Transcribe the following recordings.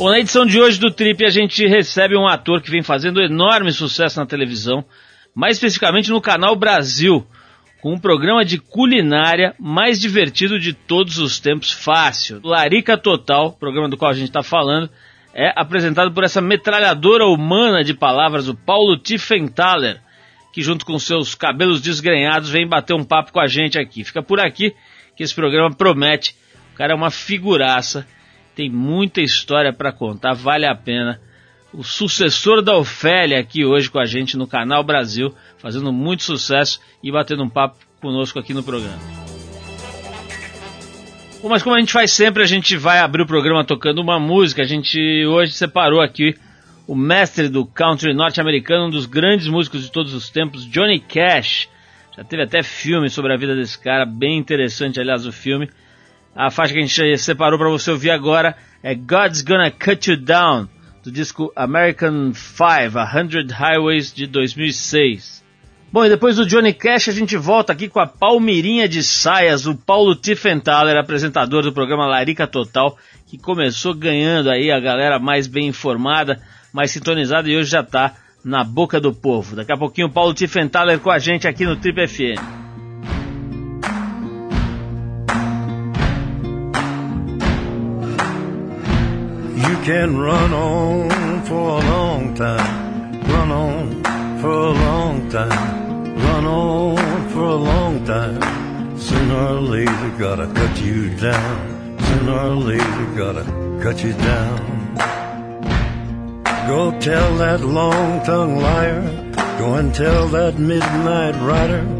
Bom, na edição de hoje do Trip a gente recebe um ator que vem fazendo enorme sucesso na televisão, mais especificamente no canal Brasil, com um programa de culinária mais divertido de todos os tempos, fácil. Larica Total, programa do qual a gente está falando, é apresentado por essa metralhadora humana de palavras, o Paulo Tiffenthaler, que junto com seus cabelos desgrenhados vem bater um papo com a gente aqui. Fica por aqui que esse programa promete. O cara é uma figuraça tem muita história para contar, vale a pena. O sucessor da Ofélia aqui hoje com a gente no Canal Brasil, fazendo muito sucesso e batendo um papo conosco aqui no programa. Bom, mas como a gente faz sempre, a gente vai abrir o programa tocando uma música. A gente hoje separou aqui o mestre do country norte-americano, um dos grandes músicos de todos os tempos, Johnny Cash. Já teve até filme sobre a vida desse cara, bem interessante, aliás, o filme. A faixa que a gente separou para você ouvir agora é God's Gonna Cut You Down, do disco American Five, A Hundred Highways de 2006. Bom, e depois do Johnny Cash a gente volta aqui com a Palmeirinha de Saias, o Paulo Tiffenthaler, apresentador do programa Larica Total, que começou ganhando aí a galera mais bem informada, mais sintonizada e hoje já está na boca do povo. Daqui a pouquinho o Paulo Tiffenthaler com a gente aqui no Trip FM. Can run on for a long time, run on for a long time, run on for a long time. Sooner or later, gotta cut you down. Sooner or later, gotta cut you down. Go tell that long tongued liar. Go and tell that midnight rider.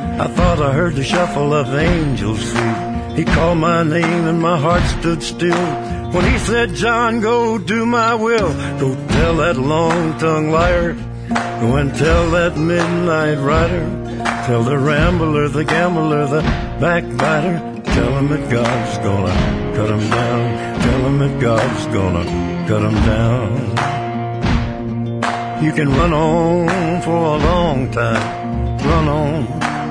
I thought I heard the shuffle of angels' feet. He called my name and my heart stood still. When he said, John, go do my will, go tell that long tongued liar, go and tell that midnight rider, tell the rambler, the gambler, the backbiter, tell him that God's gonna cut him down, tell him that God's gonna cut him down. You can run on for a long time, run on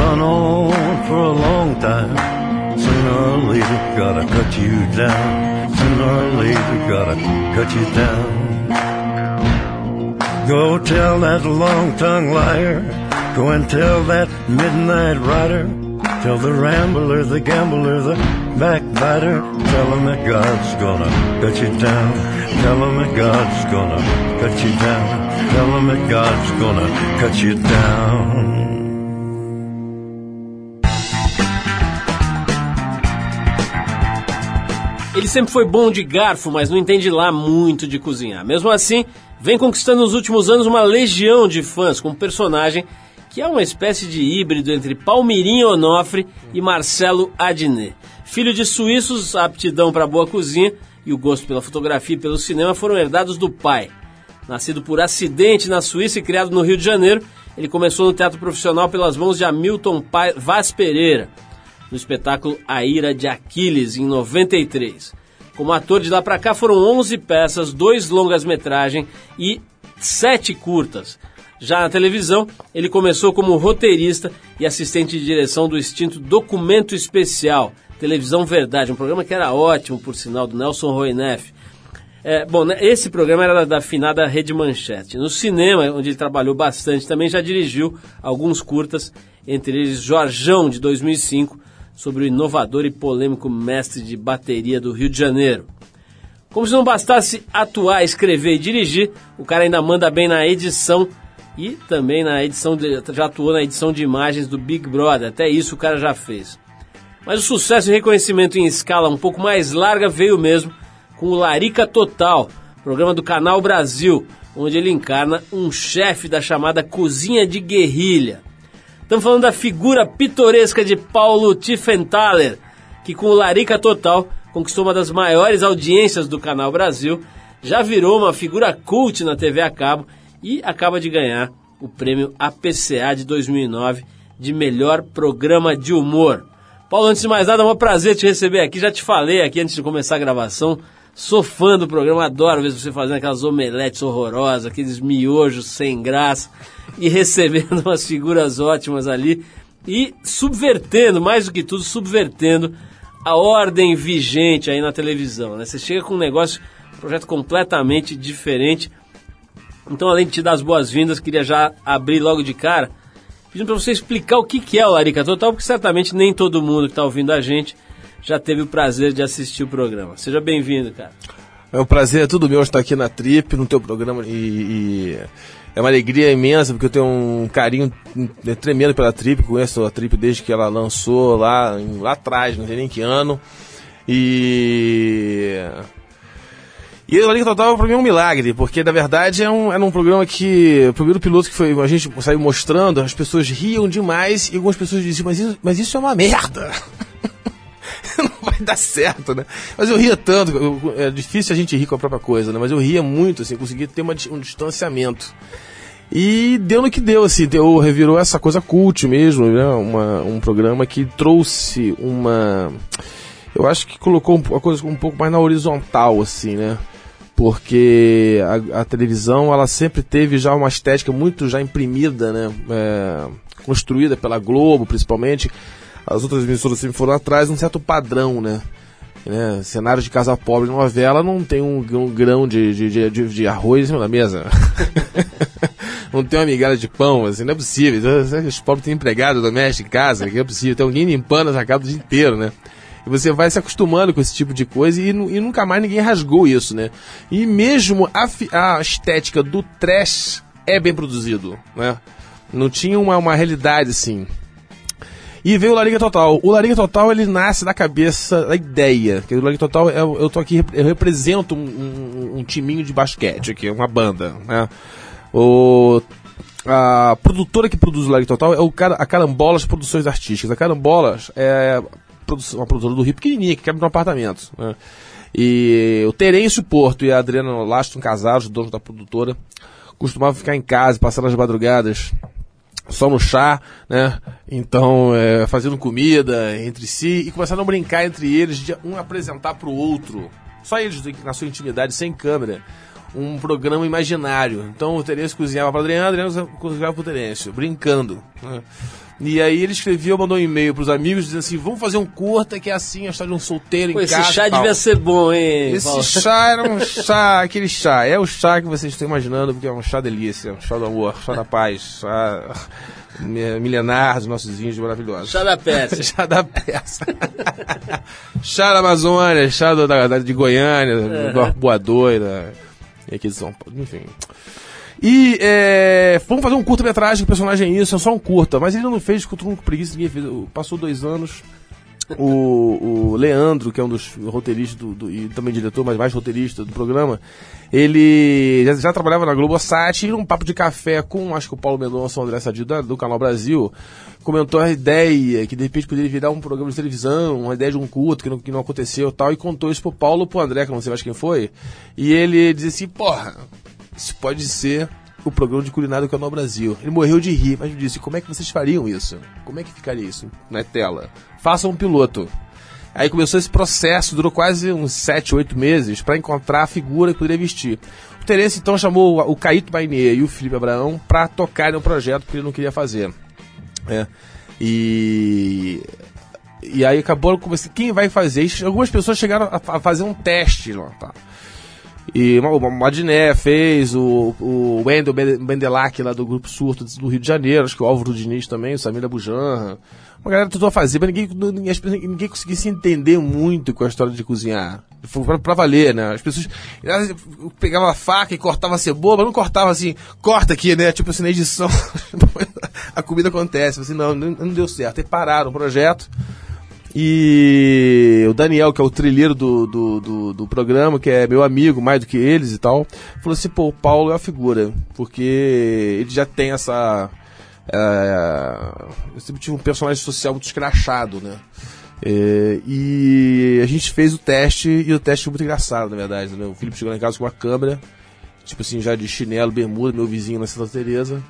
run on for a long time. Sooner or later, gotta cut you down. Sooner or later, gotta cut you down. Go tell that long tongued liar. Go and tell that midnight rider. Tell the rambler, the gambler, the backbiter. Tell him that God's gonna cut you down. Tell him that God's gonna cut you down. Tell him that God's gonna cut you down. Ele sempre foi bom de garfo, mas não entende lá muito de cozinhar. Mesmo assim, vem conquistando nos últimos anos uma legião de fãs com um personagem que é uma espécie de híbrido entre Palmirinho Onofre e Marcelo Adnet. Filho de suíços, a aptidão para boa cozinha e o gosto pela fotografia e pelo cinema foram herdados do pai. Nascido por acidente na Suíça e criado no Rio de Janeiro, ele começou no teatro profissional pelas mãos de Hamilton Vaz Pereira no espetáculo A Ira de Aquiles, em 93. Como ator de lá para cá foram 11 peças, dois longas-metragem e sete curtas. Já na televisão, ele começou como roteirista e assistente de direção do extinto Documento Especial, Televisão Verdade, um programa que era ótimo, por sinal, do Nelson Roineff. É, bom, né, esse programa era da finada Rede Manchete. No cinema, onde ele trabalhou bastante, também já dirigiu alguns curtas, entre eles Jorjão, de 2005, sobre o inovador e polêmico mestre de bateria do Rio de Janeiro. Como se não bastasse atuar, escrever e dirigir, o cara ainda manda bem na edição e também na edição de, já atuou na edição de imagens do Big Brother. Até isso o cara já fez. Mas o sucesso e reconhecimento em escala um pouco mais larga veio mesmo com o Larica Total, programa do Canal Brasil, onde ele encarna um chefe da chamada cozinha de guerrilha. Estamos falando da figura pitoresca de Paulo Tiffenthaler, que com o Larica Total conquistou uma das maiores audiências do Canal Brasil, já virou uma figura cult na TV a cabo e acaba de ganhar o prêmio APCA de 2009 de melhor programa de humor. Paulo, antes de mais nada, é um prazer te receber aqui. Já te falei aqui antes de começar a gravação. Sou fã do programa, adoro ver você fazendo aquelas omeletes horrorosas, aqueles miojos sem graça e recebendo umas figuras ótimas ali e subvertendo, mais do que tudo, subvertendo a ordem vigente aí na televisão. Né? Você chega com um negócio, um projeto completamente diferente. Então, além de te dar as boas-vindas, queria já abrir logo de cara pedindo para você explicar o que, é o Larica Total, porque certamente nem todo mundo que está ouvindo a gente já teve o prazer de assistir o programa. Seja bem-vindo, cara. É um prazer, é tudo meu estar aqui na Trip, no teu programa, e, e, é uma alegria imensa, porque eu tenho um carinho tremendo pela Trip, conheço a Trip desde que ela lançou lá, lá atrás, não sei nem que ano, e e o Liga Total para mim é um milagre, porque na verdade é um, era um programa que. O primeiro piloto que foi, a gente saiu mostrando, as pessoas riam demais e algumas pessoas diziam, mas isso, mas isso é uma merda. dar certo, né? Mas eu ria tanto, eu, é difícil a gente rir com a própria coisa, né? Mas eu ria muito, assim, consegui ter uma, um distanciamento. E deu no que deu, assim, deu, revirou essa coisa cult mesmo, né? Uma, um programa que trouxe uma. Eu acho que colocou a coisa um pouco mais na horizontal, assim, né? porque a, a, televisão ela sempre teve já uma estética muito já imprimida, né? É, construída pela Globo, principalmente. As outras emissoras sempre foram atrás um certo padrão, né? né? Cenário de casa pobre de novela não tem um, um grão de, de, de, de, arroz em cima da mesa. não tem uma migalha de pão, assim, não é possível. Os pobres têm empregado doméstico em casa, que é possível. Tem alguém limpando a casa o dia inteiro, né? E você vai se acostumando com esse tipo de coisa e, e nunca mais ninguém rasgou isso, né? E mesmo a, a estética do trash é bem produzido, né? Não tinha uma, uma realidade assim. E veio o Lariga Total. O Lariga Total ele nasce da cabeça da ideia. Que o Lariga Total, eu, eu tô aqui, eu represento um, um, um timinho de basquete aqui, uma banda, né? O a produtora que produz o Lariga Total é o, a Carambolas Produções Artísticas. A Carambolas é uma produtora do Rio pequenininha, que quebra no apartamento. Né? E o Terêncio Porto e a Adriana Laston, casados, donos da produtora, costumavam ficar em casa, passando as madrugadas só no chá, né? Então, é, fazendo comida entre si e começaram a brincar entre eles, de um apresentar para o outro, só eles na sua intimidade, sem câmera, um programa imaginário. Então, o Terêncio cozinhava para a Adriana, a Adriana cozinhava para o Terêncio, brincando. Né? E aí ele escreveu, mandou um e-mail pros amigos dizendo assim: vamos fazer um curta que é assim, a história de um solteiro Pô, em esse casa. Esse chá devia ser bom, hein? Esse Paulo? chá era um chá, aquele chá. É o chá que vocês estão imaginando, porque é um chá delícia, um chá do amor, chá da paz, chá milenar dos nossos índios maravilhosos. Chá da peça. chá da peça. chá da Amazônia, chá do, da, de Goiânia, é. do Arpoador, da, aqui São enfim. E é, vamos fazer um curta-metragem, o personagem é isso, é só um curta. Mas ele não fez, ficou todo mundo com preguiça, ninguém fez. Passou dois anos. O, o Leandro, que é um dos roteiristas do, do, e também diretor, mas mais roteirista do programa, ele já, já trabalhava na Globosat e num papo de café com, acho que o Paulo Mendonça, o André Sadio, do Canal Brasil, comentou a ideia que de repente poderia virar um programa de televisão, uma ideia de um culto que não, que não aconteceu tal, e contou isso pro Paulo, pro André, que não sei mais quem foi, e ele disse assim, porra, isso pode ser o programa de culinária do Canal Brasil. Ele morreu de rir, mas me disse: como é que vocês fariam isso? Como é que ficaria isso na tela? Façam um piloto. Aí começou esse processo, durou quase uns 7, 8 meses para encontrar a figura que poderia vestir. O Terence então chamou o Caíto Bainier e o Felipe Abraão para tocarem um projeto que ele não queria fazer. É. E e aí acabou quem vai fazer. Algumas pessoas chegaram a, fazer um teste lá, tá? E o Madiné fez, o, o Wendel Bendelac lá do Grupo Surto do Rio de Janeiro, acho que o Álvaro Diniz também, o Samir Bujanra. Uma galera tentou fazer, mas ninguém, ninguém, ninguém conseguia se entender muito com a história de cozinhar. Foi pra, pra valer, né? As pessoas pegavam a faca e cortavam a cebola, mas não cortava assim, corta aqui, né? Tipo assim, na edição, a comida acontece. Assim, não, não deu certo. Aí pararam o projeto. E o Daniel, que é o trilheiro do, do, do, do, programa, que é meu amigo mais do que eles e tal, falou assim: pô, o Paulo é a figura, porque ele já tem essa. É, eu sempre tive um personagem social muito escrachado, né? É, e a gente fez o teste, e o teste foi muito engraçado, na verdade. Né? O Felipe chegou lá em casa com uma câmera tipo assim, já de chinelo, bermuda, meu vizinho na Santa Teresa.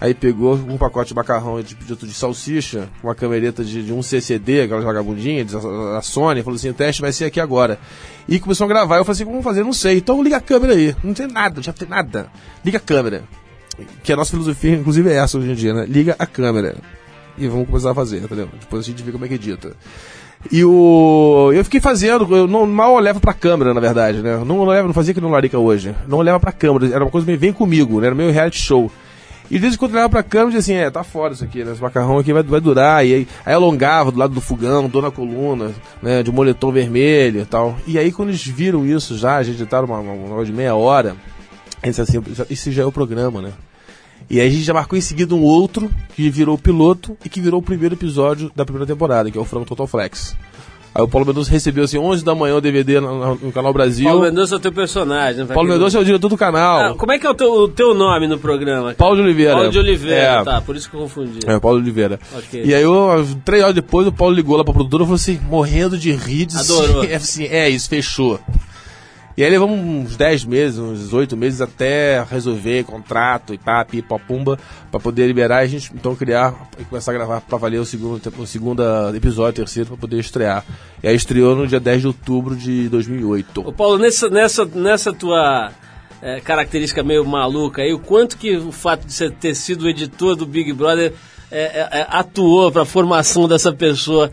Aí pegou um pacote de macarrão de, de, de salsicha, uma camereta de, de um CCD, aquela vagabundinha, da Sony, falou assim, o teste vai ser aqui agora. E começou a gravar, eu falei assim, como fazer? Não sei. Então liga a câmera aí. Não tem nada, já tem nada. Liga a câmera. Que a nossa filosofia, inclusive, é essa hoje em dia, né? Liga a câmera. E vamos começar a fazer, entendeu? Depois a gente vê como é que edita. E o. Eu fiquei fazendo, eu não, mal levo pra câmera, na verdade, né? Não, levo, não fazia que no Larica hoje. Não leva pra câmera, era uma coisa meio vem comigo, né? Era meio reality show. E de vez em quando eu levava pra câmera e dizia assim, é, tá fora isso aqui, né? Esse macarrão aqui vai, vai durar. E aí, aí alongava do lado do fogão, dou na coluna, né? De moletom vermelho e tal. E aí quando eles viram isso já, a gente editaram uma, uma, uma de meia hora, eles assim, isso já é o programa, né? E aí a gente já marcou em seguida um outro que virou o piloto e que virou o primeiro episódio da primeira temporada, que é o Frango Total Flex. Aí o Paulo Mendonça recebeu assim 11 da manhã o DVD no, no Canal Brasil. Paulo Mendonça é o teu personagem. Paulo Mendonça é o diretor do canal. Ah, como é que é o teu, o teu nome no programa? Paulo de Oliveira. Paulo de Oliveira, é. tá, por isso que eu confundi. É, Paulo de Oliveira. Okay. E aí, eu, três horas depois, o Paulo ligou lá pra produtora e falou assim, morrendo de rir. Adorou. Assim, é isso, fechou. E aí levamos uns 10 meses, uns 8 meses até resolver contrato e pá, pipa, pumba, poder liberar e a gente então criar e começar a gravar pra valer o segundo, o segundo episódio, terceiro, pra poder estrear. E aí estreou no dia 10 de outubro de 2008. Ô Paulo, nessa, nessa, nessa tua é, característica meio maluca aí, o quanto que o fato de você ter sido editor do Big Brother é, é, é atuou pra formação dessa pessoa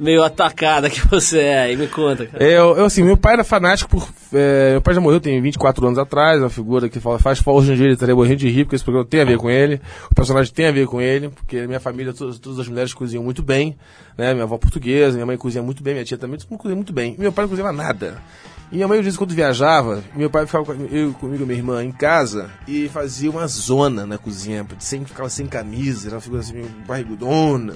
meio atacada que você é aí, me conta, cara. Eu, eu, assim, meu pai era fanático por. É, meu pai já morreu, tem 24 anos atrás, uma figura que fala, faz hoje em dia ele morrendo de rir, porque esse programa tem a ver com ele, o personagem tem a ver com ele, porque minha família, todas, todas as mulheres cozinham muito bem, né? Minha avó portuguesa, minha mãe cozinha muito bem, minha tia também, cozinha muito bem. Meu pai não cozinhava nada. E minha mãe, às vezes, quando viajava, meu pai ficava eu, comigo e minha irmã em casa e fazia uma zona na cozinha. Sempre ficava sem camisa, era uma figura assim, barrigudona.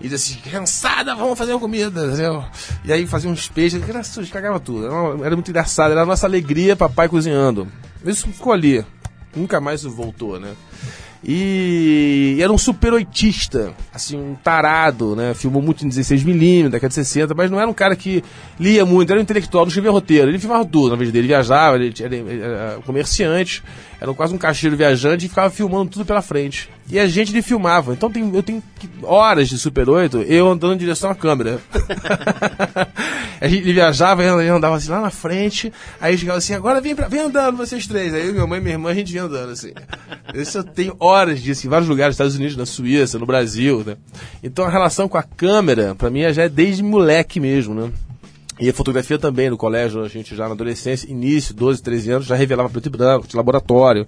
E dizia assim, cansada, vamos fazer uma comida. Entendeu? E aí fazia uns peixes, era sujo, cagava tudo. Era, era muito engraçado, era a nossa alegria, papai cozinhando. Isso ficou ali. Nunca mais voltou, né? E era um super oitista, assim, um tarado, né? Filmou muito em 16mm, década de 60, mas não era um cara que lia muito, era um intelectual, não escrevia roteiro. Ele filmava tudo, na vez dele, viajava, ele era, comerciante, era quase um caixeiro viajante e ficava filmando tudo pela frente. E a gente ele filmava. Então tem, eu tenho horas de Super 8 eu andando em direção à câmera. a gente, viajava, ele andava assim lá na frente, aí chegava assim, agora vem, pra, vem andando vocês três. Aí minha mãe e minha irmã, a gente vinha andando assim. Isso eu tenho horas disso, em vários lugares, Estados Unidos, na Suíça, no Brasil, né? Então a relação com a câmera, pra mim, já é desde moleque mesmo, né? E a fotografia também, no colégio, a gente já na adolescência, início, 12, 13 anos, já revelava preto e branco, de laboratório.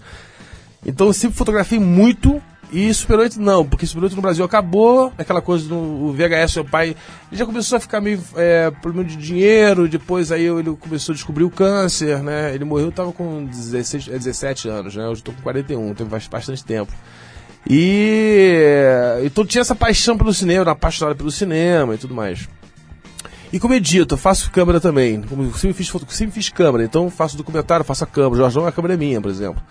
Então eu sempre fotografei muito e Super 8 não, porque Super 8 no Brasil acabou, aquela coisa do VHS, seu pai ele já começou a ficar meio é, problema de dinheiro, depois aí ele começou a descobrir o câncer, né? Ele morreu, eu tava com 16, 17 é, anos, né? Hoje estou com 41, tem bastante tempo. E então tinha essa paixão pelo cinema, apaixonado pelo cinema e tudo mais. E como edito, faço câmera também. Como sempre fiz, sempre fiz câmera, então faço documentário, faço a câmera. Jorjão, a câmera é minha, por exemplo.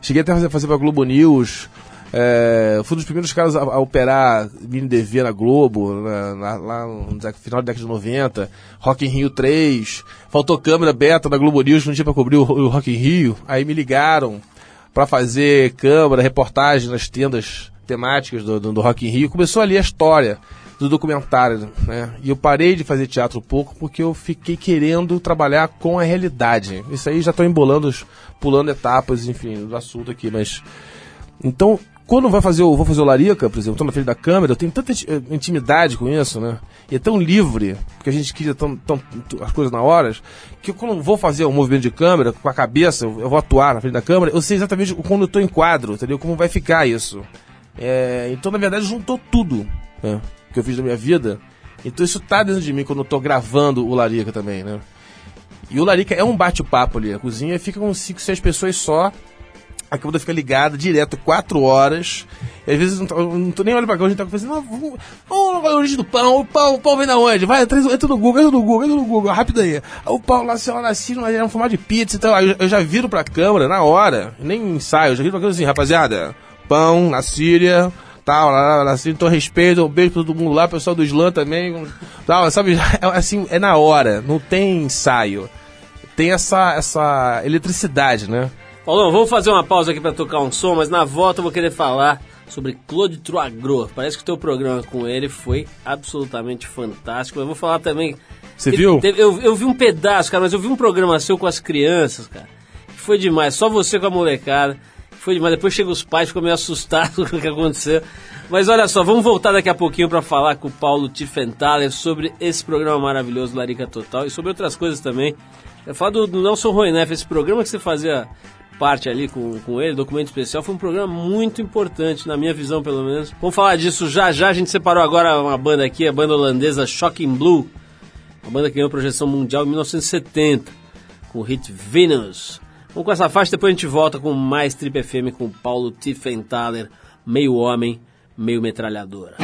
Cheguei até a fazer, fazer pra Globo News, é, fui um dos primeiros caras a, a operar mini DV na Globo, na, na, lá no final da década de 90, Rock in Rio 3, faltou câmera beta na Globo News, não tinha pra cobrir o, o Rock in Rio, aí me ligaram para fazer câmera, reportagem nas tendas temáticas do, do, do Rock in Rio, começou ali a história do documentário, né? E eu parei de fazer teatro um pouco porque eu fiquei querendo trabalhar com a realidade. Isso aí já estou embolando, pulando etapas, enfim, do assunto aqui, mas então quando vai fazer o, vou fazer o Larica, por exemplo, tô na frente da câmera, eu tenho tanta eh, intimidade com isso, né? E é tão livre, porque a gente cria tão, tão- as coisas na hora, que quando vou fazer um movimento de câmera, com a cabeça, eu vou atuar na frente da câmera, eu sei exatamente quando eu tô em quadro, entendeu? Como vai ficar isso. É, então, na verdade, juntou tudo né, que eu fiz na minha vida. Então, isso tá dentro de mim quando eu tô gravando o Larica também, né? E o Larica é um bate-papo ali. A cozinha fica com 5, 6 pessoas só. A câmera fica ligada direto, 4 horas. E às vezes eu não tô, eu não tô nem olhando pra cá, a gente tá fazendo, não, vamos, origem do pão, o pão, o pão vem da onde? Vai, traz, entra no Google, entra no Google, entra no Google, rápido aí. Aí O pão lá, sei lá, assim, mas era um formato de pizza e. Aí eu, eu já viro pra câmera na hora, nem ensaio, eu já viro pra câmera assim, rapaziada, pão na Síria, tal, lá, lá, lá, assim, então respeito, um beijo pra todo mundo lá, pessoal do Islã também, tal, sabe, é, assim, é na hora, não tem ensaio. Tem essa, essa eletricidade, né? Paulão, vamos fazer uma pausa aqui pra tocar um som, mas na volta eu vou querer falar sobre Claude Troagro. Parece que o teu programa com ele foi absolutamente fantástico. Eu vou falar também. Você viu? teve- eu, eu vi um pedaço, cara, mas eu vi um programa seu com as crianças, cara. Foi demais. Só você com a molecada. Foi demais. Depois chega os pais, ficam meio assustados com o que aconteceu. Mas olha só, vamos voltar daqui a pouquinho pra falar com o Paulo Tiffenthaler sobre esse programa maravilhoso, Larica Total, e sobre outras coisas também. Eu falo do, do Nelson Roineff, esse programa que você fazia parte ali com, com ele, documento especial, foi um programa muito importante, na minha visão pelo menos. Vamos falar disso já já. A gente separou agora uma banda aqui, a banda holandesa Shocking Blue. Uma banda que ganhou projeção mundial em 1970, com o hit Venus. Vamos com essa faixa, depois a gente volta com mais Trip FM com Paulo Tiffenthaler, meio homem, meio metralhadora.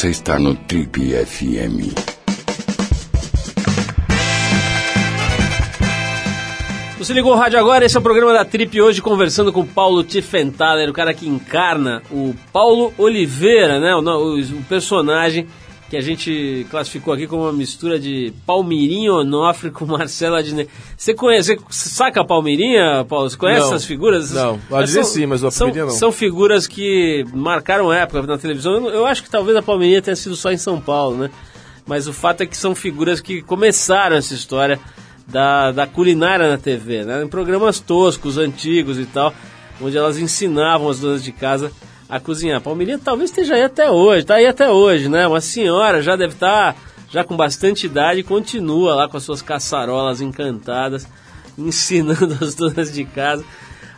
Você está no Trip FM. Você ligou o rádio agora, esse é o programa da Trip hoje conversando com o Paulo Tiffenthaler, o cara que encarna o Paulo Oliveira, né? O, o- o personagem que a gente classificou aqui como uma mistura de Palmirinho Onofre com Marcelo Adnet. Você conhece, você saca a Palmirinha, Paulo? Você conhece Não. essas figuras? Não. Adnet sim, mas o são, Palmirinha não. São figuras que marcaram época na televisão. Eu, eu acho que talvez a Palmirinha tenha sido só em São Paulo, né? Mas o fato é que são figuras que começaram essa história da, da culinária na TV, né? Em programas toscos, antigos e tal, onde elas ensinavam as donas de casa a cozinhar. A Palmeirinha talvez esteja aí até hoje, tá aí até hoje, né? Uma senhora já deve estar já com bastante idade continua lá com as suas caçarolas encantadas, ensinando as donas de casa.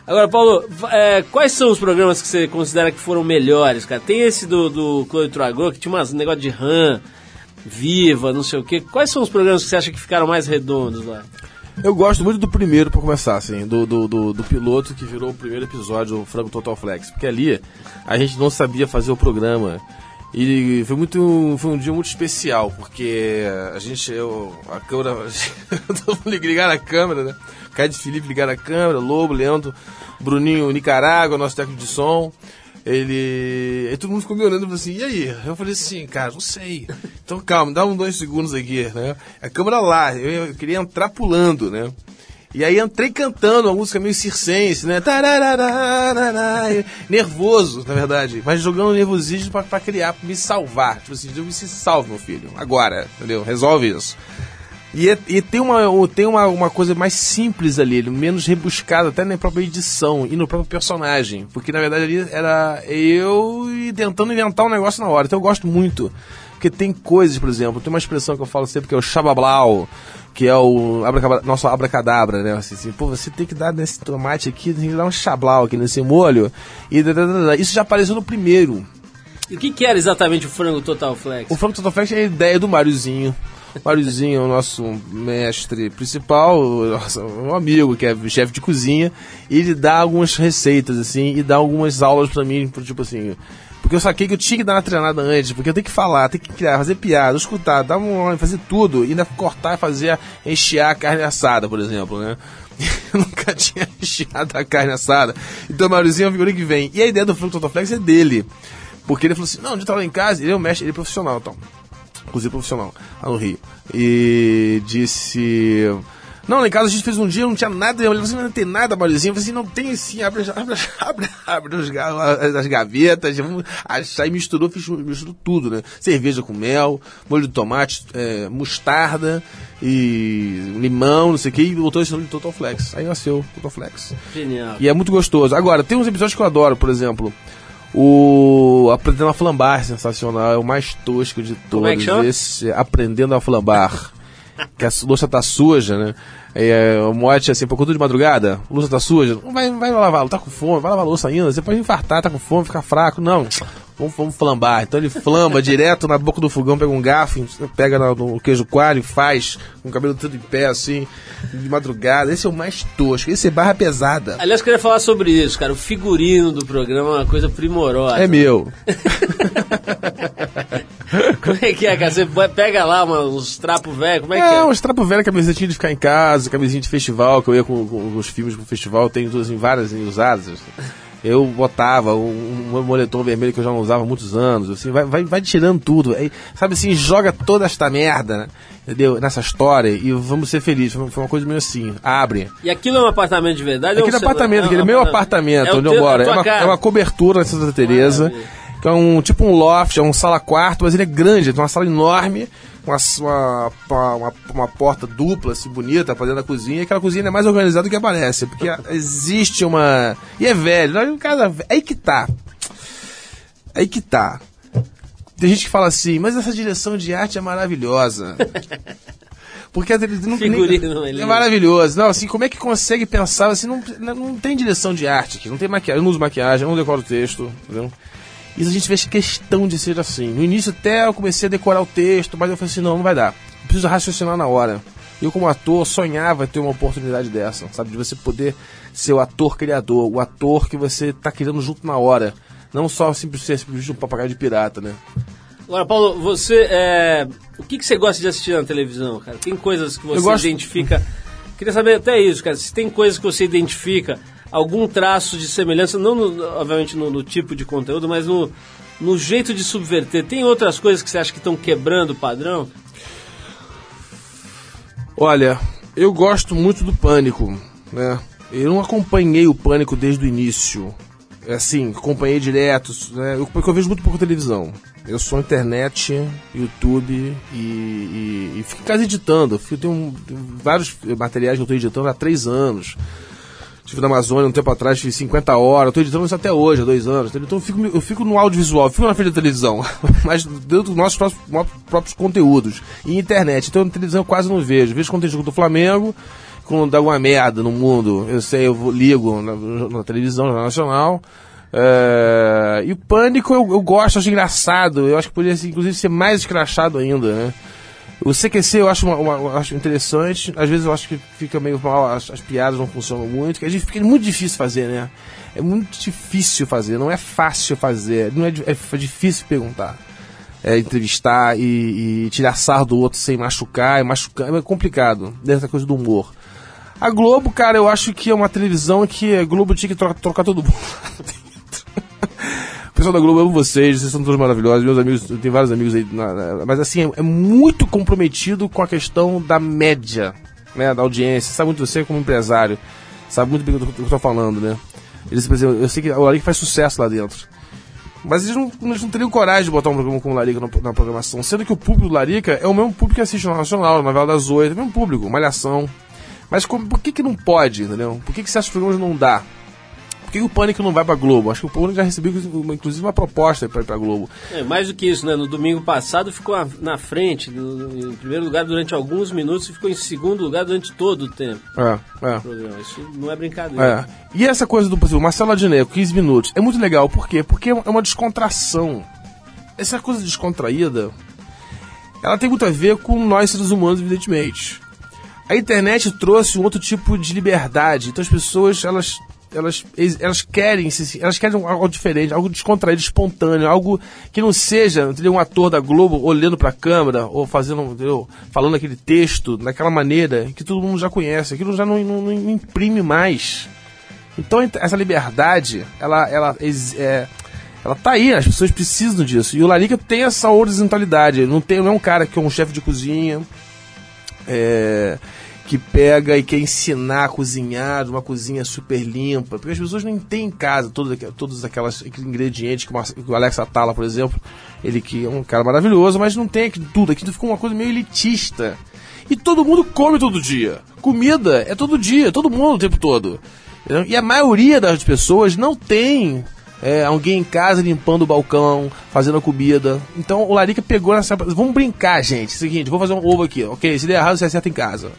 Agora, Paulo, é, quais são os programas que você considera que foram melhores, cara? Tem esse do, do Chloe que tinha umas negócio de RAM, Viva, não sei o quê. Quais são os programas que você acha que ficaram mais redondos lá? Eu gosto muito do primeiro, pra começar, assim, do, do, do, do piloto que virou o primeiro episódio, o Frango Total Flex. Porque ali a gente não sabia fazer o programa. E foi muito. Foi um dia muito especial, porque a gente. Eu, a câmera. Todo ligaram a câmera, né? Caio de Felipe ligaram a câmera, Lobo, Leandro, Bruninho Nicarágua, nosso técnico de som. Ele. Aí todo mundo ficou me olhando e falou assim, e aí? Eu falei assim, cara, não sei. Então calma, dá uns dois segundos aqui, né? A câmera lá, eu, queria entrar pulando, né? E aí entrei cantando uma música meio circense, né? Nervoso, na verdade. Mas jogando nervosismo pra criar, pra me salvar. Tipo assim, eu me salve, meu filho. Agora, entendeu? Resolve isso. E, é- e tem, uma, tem uma, uma coisa mais simples ali, menos rebuscada, até na própria edição e no próprio personagem. Porque na verdade ali era eu tentando inventar um negócio na hora. Então eu gosto muito. Porque tem coisas, por exemplo, tem uma expressão que eu falo sempre que é o xabablau, que é o abracabra, nosso abracadabra, né? Assim, assim, pô, você tem que dar nesse tomate aqui, tem que dar um xablau aqui nesse molho. E isso já apareceu no primeiro. E o que, que era exatamente o frango Total Flex? O Franco Total Flex é a ideia do Máriozinho. Máriozinho é o nosso mestre principal, um amigo que é chefe de cozinha, e ele dá algumas receitas, assim, e dá algumas aulas pra mim, tipo assim. Porque eu saquei que eu tinha que dar uma treinada antes, porque eu tenho que falar, tenho que criar, fazer piada, escutar, dar um fazer tudo, e ainda cortar e fazer, enchear a carne assada, por exemplo, né? Eu nunca tinha encheado a carne assada. Então Máriozinho é uma figura que vem. E a ideia do Franco Total Flex é dele. Porque ele falou assim, não, de tá lá em casa, ele é o mestre, ele é profissional, então cozinha profissional lá no Rio. E disse. Não, lá em casa a gente fez um dia, não tinha nada. Eu falei assim, não tem nada, Maurizinho. Eu falei assim, não tem sim, abre, abre, abre, abre os as, as gavetas, vamos achar e misturou, fiz- misturou tudo, né? Cerveja com mel, molho de tomate, é, mostarda e limão, não sei o que, e botou esse nome de Total Flex. Aí nasceu o Total Flex. Genial. E é muito gostoso. Agora, tem uns episódios que eu adoro, por exemplo. O Aprendendo a Flambar, sensacional. É o mais tosco de todos. Como é que chama? Esse Aprendendo a Flambar. que a louça tá suja, né? É, o mote assim, pô, quando de madrugada, a louça tá suja, vai, vai lavar, tá com fome, vai lavar a louça ainda, você pode infartar, tá com fome, ficar fraco. Não, vamos, vamos flambar. Então ele flamba direto na boca do fogão, pega um garfo, pega no, no queijo coalho e faz, com o cabelo todo em pé, assim, de madrugada. Esse é o mais tosco, esse é barra pesada. Aliás, eu queria falar sobre isso, cara. O figurino do programa é uma coisa primorosa. É meu. Como é que é, cara? Você pega lá uma- uns trapos velhos, como é que É, é? uns trapos velhos, camisetinha de ficar em casa, camisinha de festival, que eu ia com, com os filmes pro festival, tem todas em várias usadas. Eu botava um, um moletom vermelho que eu já não usava há muitos anos, assim, vai, vai, vai tirando tudo. Aí, sabe assim, joga toda esta merda, né, entendeu? Nessa história e vamos ser felizes. Foi uma coisa meio assim, abre. E aquilo é um apartamento de verdade? Aquele você- apartamento, é um aquele meu apartamento É onde eu moro, é uma, casa. é uma cobertura na Santa Teresa, que é um tipo um loft, é um sala-quarto, mas ele é grande, tem uma sala enorme, uma, uma, uma, uma porta dupla, assim, bonita, pra dentro da cozinha, e aquela cozinha é mais organizada do que aparece, porque existe uma... E é velho, é um casa... Aí que tá. Aí que tá. Tem gente que fala assim, mas essa direção de arte é maravilhosa. Porque a tele- não, Figurino, ele- é maravilhoso. Não, assim, como é que consegue pensar assim? Não, não tem direção de arte aqui, não tem maquiagem, eu não uso maquiagem, eu não decoro o texto, entendeu? Isso a gente fez questão de ser assim. No início até eu comecei a decorar o texto, mas eu falei assim, não, não vai dar. Eu preciso raciocinar na hora. Eu como ator sonhava ter uma oportunidade dessa, sabe? De você poder ser o ator criador, o ator que você tá criando junto na hora. Não só simplesmente simplesmente um papagaio de pirata, né? Agora, Paulo, você. é, O que, que você gosta de assistir na televisão, cara? Tem coisas que você gosto- identifica. Quer Queria saber até isso, cara, se tem coisas que você identifica, algum traço de semelhança, não no- obviamente no, no tipo de conteúdo, mas no, no jeito de subverter. Tem outras coisas que você acha que estão quebrando o padrão? Olha, eu gosto muito do Pânico, né? Eu não acompanhei o Pânico desde o início. É Assim, acompanhei direto, né? Eu, porque eu vejo muito pouco televisão. Eu sou internet, YouTube e, e, e fico em casa editando. Eu tenho vários materiais que eu estou editando há três anos. Estive na Amazônia um tempo atrás, fiz 50 horas, estou editando isso até hoje, há dois anos. Então eu fico, eu fico no audiovisual, fico na frente da televisão, mas dentro dos nossos próprios, próprios conteúdos. E internet. Então na televisão eu quase não vejo. Vejo jogo do Flamengo, quando dá alguma merda no mundo, eu sei, eu ligo na, na televisão, na Nacional. É, e o Pânico eu, eu gosto, acho engraçado. Eu acho que poderia, inclusive, ser mais escrachado ainda, né? O CQC eu acho, uma, uma- acho interessante, às vezes eu acho que fica meio mal, as, as piadas não funcionam muito, que gente fica muito difícil fazer, né? É muito difícil fazer, não é fácil fazer, não é, di- é difícil perguntar. É, entrevistar e, e tirar sarro do outro sem machucar, e machucar, é complicado, dessa coisa do humor. A Globo, cara, eu acho que é uma televisão que a Globo tinha que trocar, trocar todo mundo. O pessoal da Globo, amo vocês, vocês são todos maravilhosos, meus amigos, eu tenho vários amigos aí, na- na- mas assim, é, é muito comprometido com a questão da média, né, da audiência. Sabe muito você como empresário, sabe muito bem o que eu tô- o falando, né? Eles, por exemplo, eu sei que o Larica faz sucesso lá dentro. Mas eles não, eles não teriam coragem de botar um programa como o Larica na, na programação, sendo que o público do Larica é o mesmo público que assiste no Nacional, na Novela das Oito, é o mesmo público, Malhação. Mas como- por que que não pode, entendeu? Por que que certos programas não dá? Que o Pânico não vai pra Globo? Acho que o Pânico já recebeu, inclusive, uma proposta pra ir pra Globo. É, mais do que isso, né? No domingo passado ficou na frente, em primeiro lugar durante alguns minutos e ficou em segundo lugar durante todo o tempo É, é. Isso não é brincadeira. É. E essa coisa do por exemplo, Marcelo Adnet, 15 minutos, é muito legal. Por quê? Porque é uma descontração. Essa coisa descontraída, ela tem muito a ver com nós seres humanos, evidentemente. A internet trouxe um outro tipo de liberdade. Então as pessoas, elas elas, elas querem elas querem algo diferente, algo descontraído, espontâneo, algo que não seja entendeu, um ator da Globo olhando para a câmera ou fazendo, entendeu, falando aquele texto daquela maneira que todo mundo já conhece. Aquilo já não, não- não imprime mais. Então ent- essa liberdade, ela, ela, é, ela tá aí, as pessoas precisam disso. E o Larica tem essa horizontalidade. Não, tem, não é um cara que é um chefe de cozinha, é, que pega e quer ensinar a cozinhar uma cozinha super limpa. Porque as pessoas não têm em casa todos, todos ingredientes que o, Mar- que o Alex Atala, por exemplo, ele que é um cara maravilhoso, mas não tem aqui tudo. Aqui fica uma coisa meio elitista. E todo mundo come todo dia. Comida é todo dia, todo mundo o tempo todo. E a maioria das pessoas não tem é, alguém em casa limpando o balcão, fazendo a comida. Então o Larica pegou nessa. Vamos brincar, gente. Seguinte, vou fazer um ovo aqui, ok? Se der errado, você acerta em casa.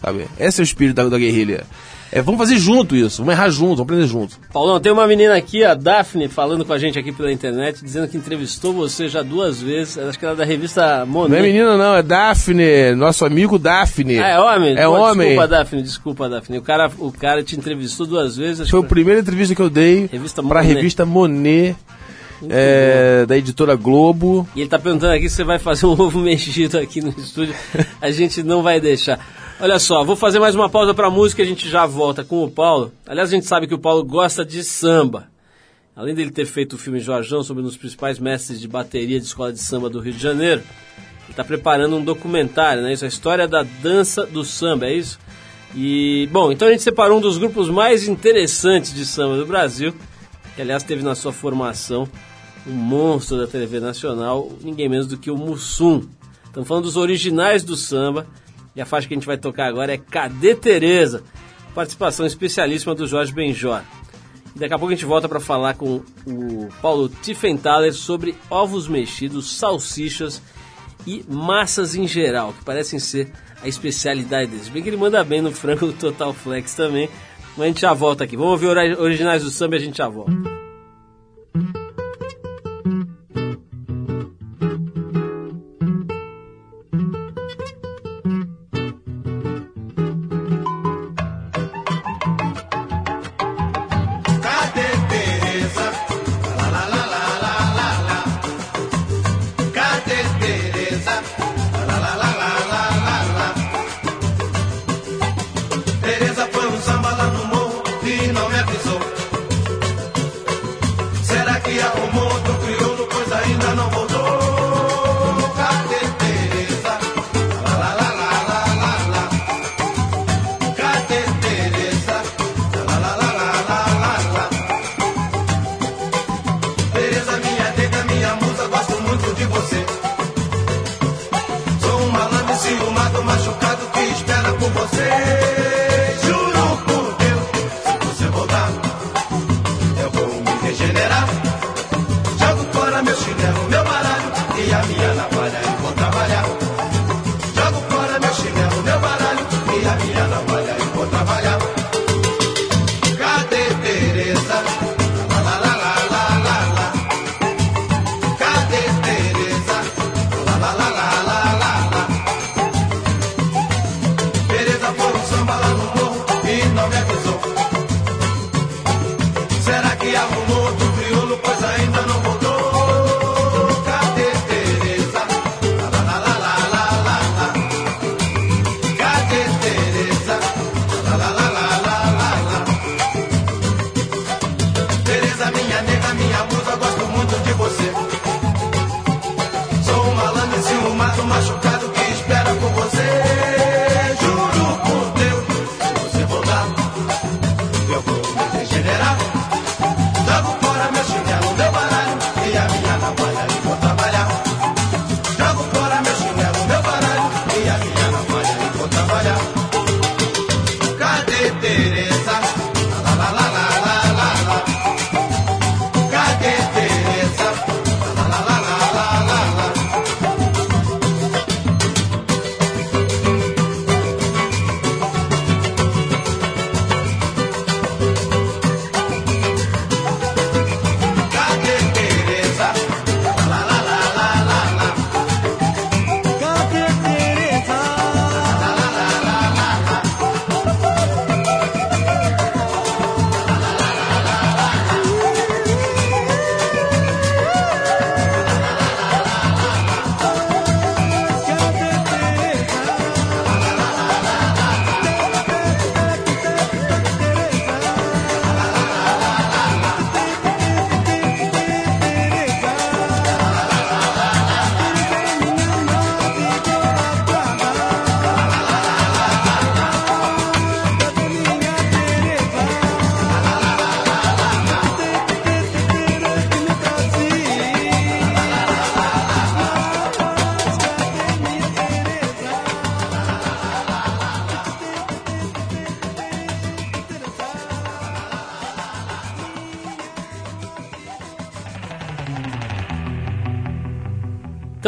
Sabe? Esse é o espírito da, da guerrilha. É, vamos fazer junto isso, vamos errar junto, vamos aprender junto. Paulão, tem uma menina aqui, a Daphne, falando com a gente aqui pela internet, dizendo que entrevistou você já duas vezes. Acho que era da revista Monet. Não é menina, não, é Daphne, nosso amigo Daphne. Ah, é homem? É Pô, homem. Desculpa, Daphne, desculpa, Daphne. O cara, o cara te entrevistou duas vezes. Foi a que- primeira entrevista que eu dei Revista a Monet. revista Monet, é, da editora Globo. E ele tá perguntando aqui se você vai fazer um ovo mexido aqui no estúdio. A gente não vai deixar. Olha só, vou fazer mais uma pausa pra música e a gente já volta com o Paulo. Aliás, a gente sabe que o Paulo gosta de samba. Além dele ter feito o filme Jorjão sobre um dos principais mestres de bateria de escola de samba do Rio de Janeiro, ele está preparando um documentário, né? Isso, a história da dança do samba, é isso? E, bom, então a gente separou um dos grupos mais interessantes de samba do Brasil, que aliás teve na sua formação um monstro da TV Nacional, ninguém menos do que o Mussum. Estamos falando dos originais do samba, e a faixa que a gente vai tocar agora é Cadê Tereza? Participação especialíssima do Jorge Benjor. Daqui a pouco a gente volta para falar com o Paulo Tiffenthaler sobre ovos mexidos, salsichas e massas em geral, que parecem ser a especialidade deles. Bem que ele manda bem no frango Total Flex também. Mas a gente já volta aqui. Vamos ouvir ori- originais do samba e a gente já volta.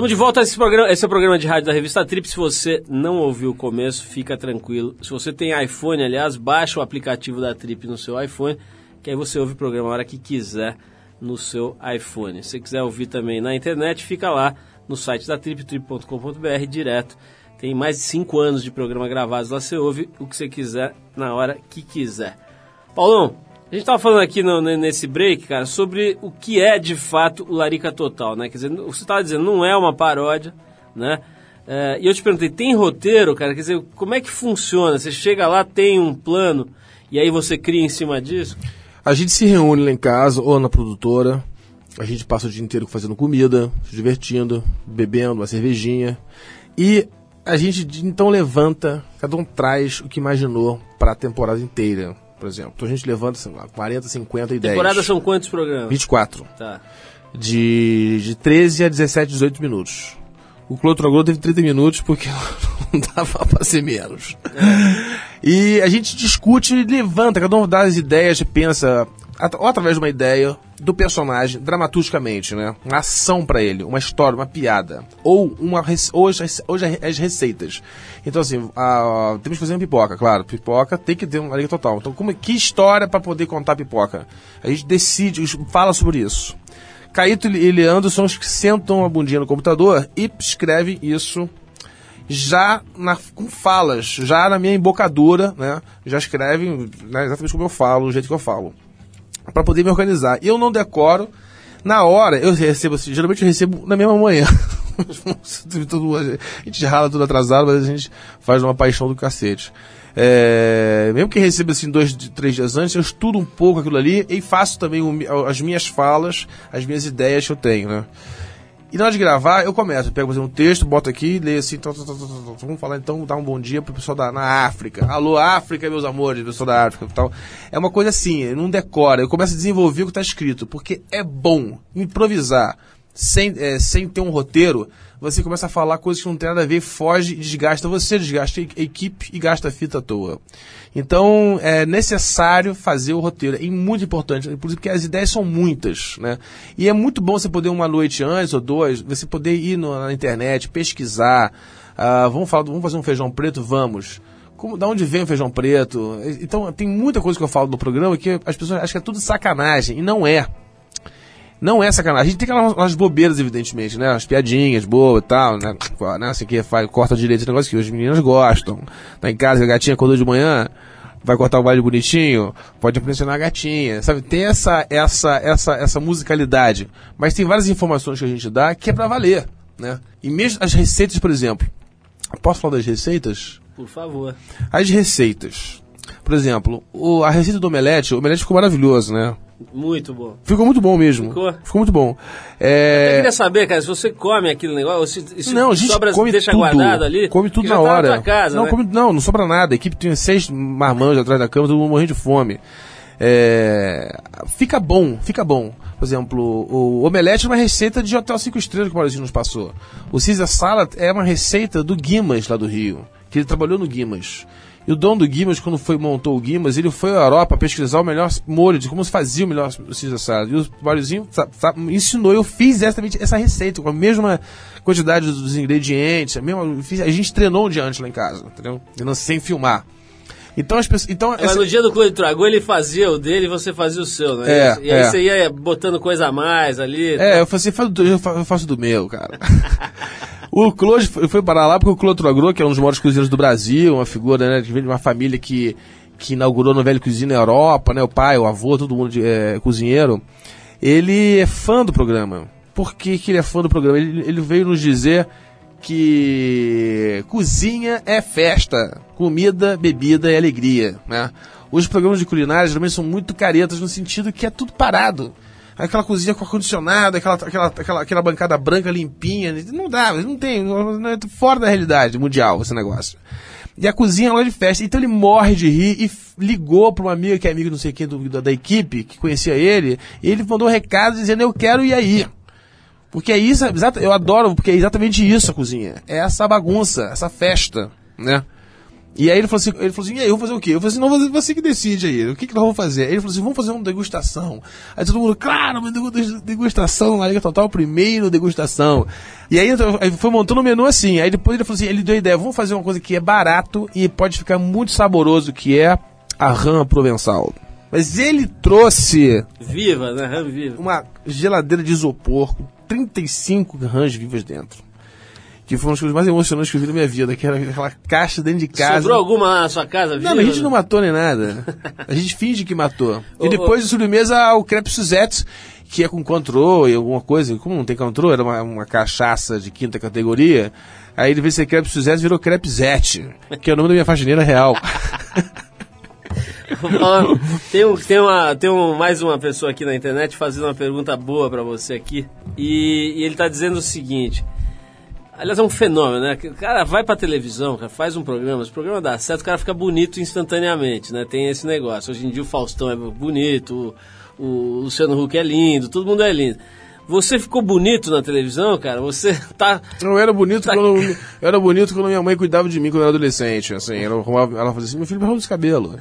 Estamos de volta a esse programa. Esse é o programa de rádio da revista Trip. Se você não ouviu o começo, fica tranquilo. Se você tem iPhone, aliás, baixa o aplicativo da Trip no seu iPhone, que aí você ouve o programa a hora que quiser no seu iPhone. Se quiser ouvir também na internet, fica lá no site da Trip, trip.com.br, direto. Tem mais de 5 anos de programa gravados lá, você ouve o que você quiser na hora que quiser. Paulão, a gente tava falando aqui no- ne- nesse break, cara, sobre o que é de fato o Larica Total, né? Quer dizer, você tava dizendo, não é uma paródia, né? É, e eu te perguntei, tem roteiro, cara? Quer dizer, como é que funciona? Você chega lá, tem um plano, e aí você cria em cima disso? A gente se reúne lá em casa ou na produtora. A gente passa o dia inteiro fazendo comida, se divertindo, bebendo uma cervejinha. E a gente então levanta, cada um traz o que imaginou para a temporada inteira, por exemplo. Então a gente levanta sei lá, 40, 50 ideias. Temporada são quantos programas? 24. Tá. De, de 13 a 17, 18 minutos. O Clotroglo teve 30 minutos porque não dava pra ser menos. E a gente discute e levanta, cada um dá as ideias, pensa, ou através de uma ideia do personagem, dramaturgicamente, né? Uma ação pra ele, uma história, uma piada. Ou uma ou as, as- as receitas. Então, assim, a- temos que fazer uma pipoca, claro. Pipoca tem que ter uma liga total. Então, como, que história pra poder contar a pipoca? A gente decide, fala sobre isso. Caíto e Leandro são os que sentam a bundinha no computador e escrevem isso já na- com falas, já na minha embocadura, né? Já escrevem né, exatamente como eu falo, do jeito que eu falo. Pra poder me organizar. Eu não decoro. Na hora, eu recebo assim, geralmente eu recebo na mesma manhã. A gente rala tudo atrasado, mas a gente faz uma paixão do cacete. É, mesmo que receba assim dois, três dias antes, eu estudo um pouco aquilo ali e faço também o- as minhas falas, as minhas ideias que eu tenho, né? E na hora de gravar, eu começo, eu pego por exemplo, um texto, boto aqui, leio assim, tal, tal, tal. vamos falar então, dar um bom dia pro pessoal da na África. Alô, África, meus amores, pessoal da África tal. É uma coisa assim, não decora, eu começo a desenvolver o que tá escrito, porque é bom improvisar sem, é, sem ter um roteiro, você começa a falar coisas que não tem nada a ver, foge desgasta você, desgasta a equipe e gasta a fita à toa. Então, é necessário fazer o roteiro. É muito importante, porque as ideias são muitas, né? E é muito bom você poder, uma noite antes ou duas, você poder ir no- na internet, pesquisar. Ah, vamos, falar, vamos fazer um feijão preto? Vamos. Como, da onde vem o feijão preto? Então, tem muita coisa que eu falo no programa que as pessoas acham que é tudo sacanagem, e não é. Não é sacanagem. A gente tem aquelas bobeiras, evidentemente, né? As piadinhas boas e tal, né? né? Assim que faz, corta direito esse negócio que as meninas gostam. Tá em casa, a gatinha acordou de manhã, vai cortar o baile bonitinho, pode impressionar a gatinha, sabe? Tem essa, essa, essa, essa musicalidade. Mas tem várias informações que a gente dá que é pra valer, né? E mesmo as receitas, por exemplo. Posso falar das receitas? Por favor. As receitas. Por exemplo, o- a receita do omelete, o omelete ficou maravilhoso, né? Muito bom. Ficou muito bom mesmo. Ficou? muito bom. Eu É... queria saber, cara, se você come aquele negócio, ou se, se Não, a gente sobra, come deixa tudo. guardado ali. Come tudo que na tá hora. Na casa, não, né? come- não, não sobra nada. A equipe tinha seis marmanjos atrás da cama, todo mundo morrendo de fome. É, Fica bom, fica bom. Por exemplo, o omelete é uma receita de Hotel 5 Estrelas que o Maurício nos passou. O Caesar Salad é uma receita do Guimas, lá do Rio. Que ele trabalhou no Guimas. E o dono do Guimas, quando foi, montou o Guimas, ele foi à Europa pesquisar o melhor molho, de como se fazia o melhor Caesar Salad. E o sa- ensinou, eu fiz exatamente essa receita, com a mesma quantidade dos ingredientes, a, mesma, eu a gente treinou um dia antes lá em casa, entendeu? Não- sem filmar. Então as pessoas. Então, Mas essa- no dia do Clube Tragou, ele fazia o dele e você fazia o seu, né? É, e aí é. você ia botando coisa a mais ali. É, eu falei assim, faz do- eu fa- eu faço do meu, cara. o Claude foi parar lá porque o Claude Trogro, que é um dos maiores cozinheiros do Brasil, uma figura, né, que vem de uma família que, que inaugurou no Velho Cozinha na Europa, né, o pai, o avô, todo mundo de- é cozinheiro. Ele é fã do programa. Por que, que ele é fã do programa? Ele, ele veio nos dizer que cozinha é festa, comida, bebida é alegria, né? Os programas de culinária geralmente são muito caretas no sentido que é tudo parado. Aquela cozinha com ar-condicionado, aquela, aquela, aquela, aquela bancada branca limpinha, não dá, não tem, não é fora da realidade mundial esse negócio. E a cozinha é uma de festa. Então ele morre de rir e ligou para uma amiga que é amiga não sei quem do, da, da equipe, que conhecia ele, e ele mandou um recado dizendo, eu quero ir aí. Porque é isso, eu adoro, porque é exatamente isso a cozinha. É essa bagunça, essa festa, né? E aí ele falou assim, ele falou assim, e aí, eu vou fazer o quê? Eu falei assim, não, você, você que decide aí, o que, que nós vamos fazer? Aí ele falou assim, vamos fazer uma degustação. Aí todo mundo, claro, uma degu- degustação, na Liga Total, primeiro degustação. E aí, então, aí foi montando o menu assim, aí depois ele falou assim, ele deu a ideia, vamos fazer uma coisa que é barato e pode ficar muito saboroso, que é a rã provençal. Mas ele trouxe Viva, né? Ram viva. uma geladeira de isopor com 35 rãs vivas dentro. Que foi uma das coisas mais emocionantes que eu vi na minha vida, que era aquela caixa dentro de casa. Sobrou alguma na sua casa, viva? Não, a gente não matou nem nada. A gente finge que matou. E depois de sobremesa, o crepe Suzette, que é com controle, alguma coisa. Como não tem controle, era uma, uma cachaça de quinta categoria. Aí ele veio ser crepe Suzette virou crepe Zete, que é o nome da minha faxineira real. Tem, um, tem, uma, tem um, mais uma pessoa aqui na internet fazendo uma pergunta boa pra você aqui. E, e ele tá dizendo o seguinte. Aliás, é um fenômeno, né? O cara vai pra televisão, faz um programa, se o programa dá certo, o cara fica bonito instantaneamente, né? Tem esse negócio. Hoje em dia o Faustão é bonito, o, o Luciano Huck é lindo, todo mundo é lindo. Você ficou bonito na televisão, cara? Você tá. Eu era bonito Tá- quando eu era bonito quando minha mãe cuidava de mim quando eu era adolescente, assim, ela, arrumava- ela fazia assim, meu filho, me arruma esse cabelo.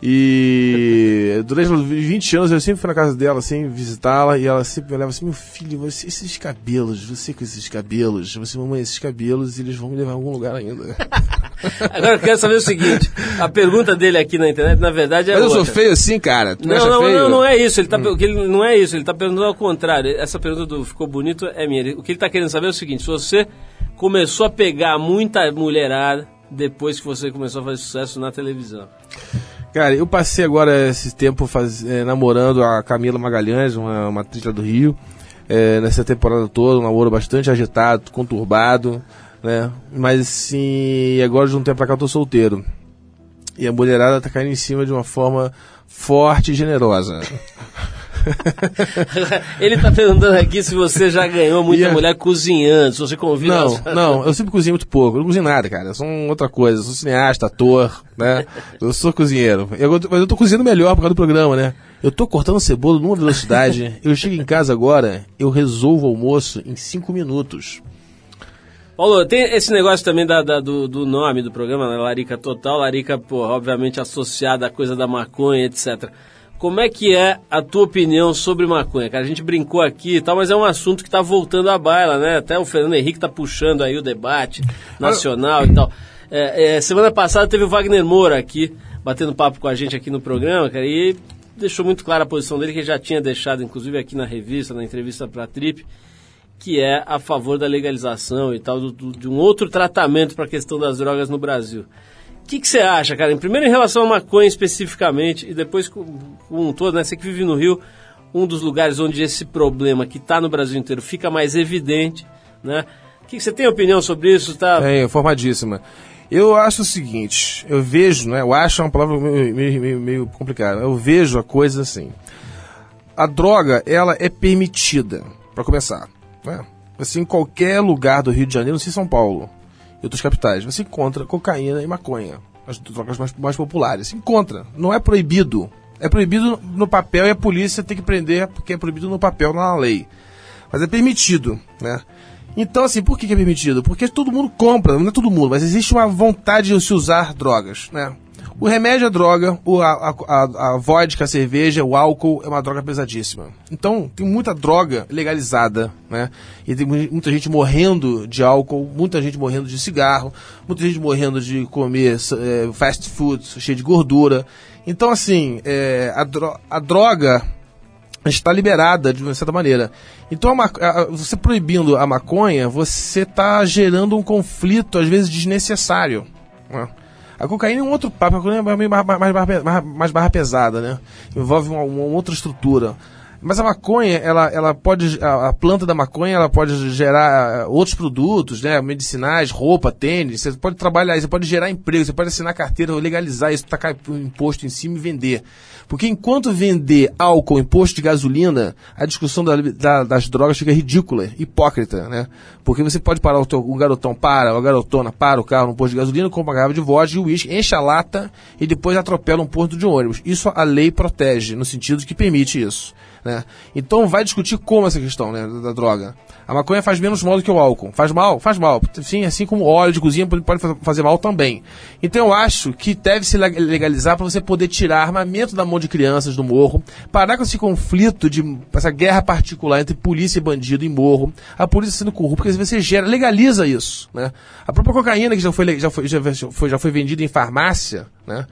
E durante os 20 anos eu sempre fui na casa dela, assim, visitá-la, e ela sempre me olhava assim, meu filho, você, esses cabelos, você com esses cabelos, você, mamãe, esses cabelos, eles vão me levar a algum lugar ainda. Agora eu quero saber o seguinte: a pergunta dele aqui na internet, na verdade, é. Mas eu sou outra. feio assim, cara? Tu Não, não, feio? Hum. não, não é isso. Ele tá, que ele, não é isso. Ele tá perguntando ao contrário. Essa pergunta do ficou bonito é minha. Ele- O que ele tá querendo saber é o seguinte: se você começou a pegar muita mulherada depois que você começou a fazer sucesso na televisão. Cara, eu passei agora esse tempo faz, eh, namorando a Camila Magalhães, uma, uma atriz lá do Rio, eh, nessa temporada toda, um namoro bastante agitado, conturbado, né? Mas assim, agora de um tempo pra cá eu tô solteiro. E a mulherada tá caindo em cima de uma forma forte e generosa. Ele tá perguntando aqui se você já ganhou muita Yeah. mulher cozinhando, se você convida... Não, as- não, eu sempre cozinho muito pouco. Eu não cozinho nada, cara. Eu sou outra coisa. Eu sou cineasta, ator, né? Eu sou cozinheiro. Eu, mas eu tô cozinhando melhor por causa do programa, né? Eu tô cortando cebola numa velocidade. Eu chego em casa agora, eu resolvo o almoço em cinco minutos. Paulo, tem esse negócio também da, da- do, do nome do programa, né? Larica Total. Larica, pô, obviamente associada à coisa da maconha, etc. Como é que é a tua opinião sobre maconha? Cara, a gente brincou aqui e tal, mas é um assunto que tá voltando à baila, né? Até o Fernando Henrique tá puxando aí o debate nacional e tal. É, é, semana passada teve o Wagner Moura aqui, batendo papo com a gente aqui no programa, cara, e deixou muito clara a posição dele, que ele já tinha deixado, inclusive aqui na revista, na entrevista pra Trip, que é a favor da legalização e tal, do- do- de um outro tratamento para a questão das drogas no Brasil. O que você acha, cara? Primeiro em relação à maconha especificamente, e depois com, um todo, né? Você que vive no Rio, um dos lugares onde esse problema que está no Brasil inteiro fica mais evidente, né? O que você tem opinião sobre isso? Tá? É, informadíssima. Eu acho o seguinte, eu vejo, né? Eu acho uma palavra meio, meio- meio complicada. Eu vejo a coisa assim. A droga, ela é permitida, para começar. Né? Assim, em qualquer lugar do Rio de Janeiro, não sei São Paulo e outras capitais, você encontra cocaína e maconha. As drogas mais, mais populares. Se encontra. Não é proibido. É proibido no papel e a polícia tem que prender porque é proibido no papel, na lei. Mas é permitido, né? Então, assim, por que é permitido? Porque todo mundo compra, não é todo mundo, mas existe uma vontade de se usar drogas, né? O remédio é droga, a, a, a, vodka, a cerveja, o álcool é uma droga pesadíssima. Então, tem muita droga legalizada, né? E tem mu- muita gente morrendo de álcool, muita gente morrendo de cigarro, muita gente morrendo de comer eh, fast food cheio de gordura. Então, assim, eh, a, dro- a droga está liberada de uma certa maneira. Então, a- você proibindo a maconha, você está gerando um conflito, às vezes, desnecessário. né? A cocaína é um outro papo, a cocaína é mais, mais, mais, mais barra pesada, né? Envolve uma, uma outra estrutura. Mas a maconha, ela, ela pode, a, a planta da maconha, ela pode gerar ah, outros produtos, né? Medicinais, roupa, tênis. Você pode trabalhar, você pode gerar emprego, você pode assinar carteira, legalizar isso, tacar o imposto em cima e vender. Porque enquanto vender álcool, imposto de gasolina, a discussão da- da- das drogas fica ridícula, hipócrita, né? Porque você pode parar o, teu, garotão para, a garotona para o carro no posto de gasolina, compra uma garrafa de vodka e uísque, enche a lata e depois atropela um ponto de ônibus. Isso a lei protege, no sentido de que permite isso. Né? Então vai discutir como essa questão né, da, da droga. A maconha faz menos mal do que o álcool. Faz mal? Faz mal. Sim, assim como óleo de cozinha pode, pode fa- fazer mal também. Então eu acho que deve se leg- legalizar para você poder tirar armamento da mão de crianças do morro, parar com esse conflito de essa guerra particular entre polícia e bandido em morro, a polícia sendo corrupta, porque você gera, legaliza isso. Né? A própria cocaína que já foi, já foi, já foi, já foi vendida em farmácia, né?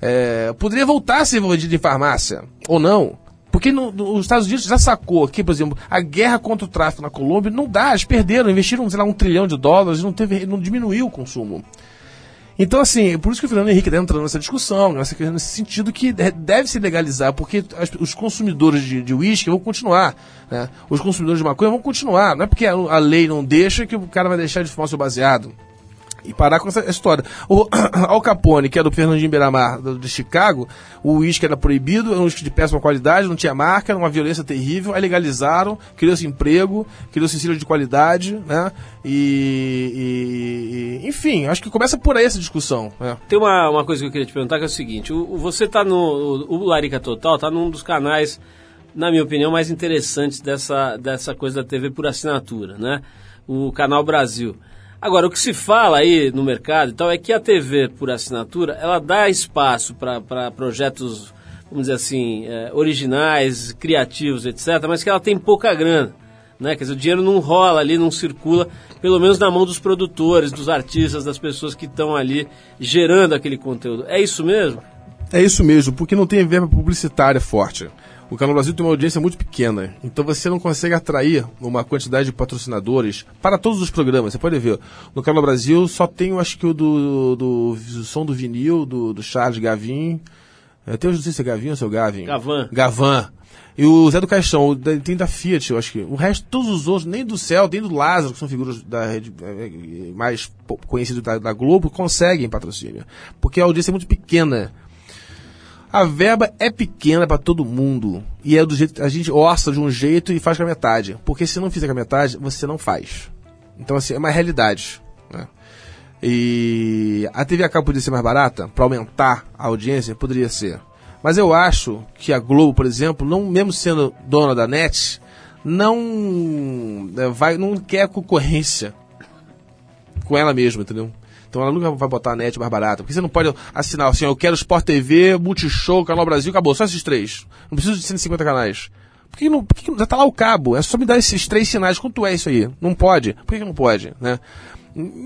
É, poderia voltar a ser vendida em farmácia, ou não. Porque no- no- os Estados Unidos já sacou que, por exemplo, a guerra contra o tráfico na Colômbia não dá, eles perderam, investiram, sei lá, um trilhão de dólares, não, teve, não diminuiu o consumo. Então, assim, por isso que o Fernando Henrique está entrando nessa discussão, nessa, nesse sentido que de- deve se legalizar, porque as- os consumidores de uísque vão continuar, né? Os consumidores de maconha vão continuar. Não é porque a, a lei não deixa que o cara vai deixar de fumar seu baseado. E parar com essa história. O Al Capone, que é do Fernandinho Beiramar, do- de Chicago, o uísque era proibido, era um uísque de péssima qualidade, não tinha marca, era uma violência terrível, aí legalizaram, criou-se emprego, criou-se ensino de qualidade, né? E, e- enfim, acho que começa por aí essa discussão. né? Tem uma, uma coisa que eu queria te perguntar que é o seguinte: o- você tá no. O, o Larica Total tá num dos canais, na minha opinião, mais interessantes dessa, dessa coisa da TV por assinatura, né? O Canal Brasil. Agora, o que se fala aí no mercado e tal é que a TV por assinatura ela dá espaço para projetos, vamos dizer assim, eh, originais, criativos, etc., mas que ela tem pouca grana. Né? Quer dizer, o dinheiro não rola ali, não circula, pelo menos na mão dos produtores, dos artistas, das pessoas que estão ali gerando aquele conteúdo. É isso mesmo? É isso mesmo, porque não tem verba publicitária forte. O Canal Brasil tem uma audiência muito pequena, então você não consegue atrair uma quantidade de patrocinadores para todos os programas. Você pode ver, no Canal Brasil só tem, acho que o do, do, do som do vinil, do, do Charles Gavin. Eu tenho, não sei se é Gavin ou se é o Gavin. Gavan. Gavan. E o Zé do Caixão, o da- tem da Fiat, eu acho que. O resto, todos os outros, nem do Céu, nem do Lázaro, que são figuras da rede eh, eh, mais conhecidas da, da Globo, conseguem patrocínio. Porque a audiência é muito pequena. A verba é pequena para todo mundo. E é do jeito. A gente orça de um jeito e faz com a metade. Porque se não fizer com a metade, você não faz. Então, assim, é uma realidade. Né? E a TV poderia ser mais barata para aumentar a audiência? Poderia ser. Mas eu acho que a Globo, por exemplo, não mesmo sendo dona da net, não eh, vai, não quer concorrência com ela mesma, entendeu? Então ela nunca vai botar a net mais barata. Porque você não pode assinar assim, eu quero Sport TV, Multishow, Canal Brasil, acabou, só esses três. Não preciso de 150 canais. Por que, não, por que já tá lá o cabo? É só me dar esses três sinais. Quanto é isso aí? Não pode? Por que, não pode? Né?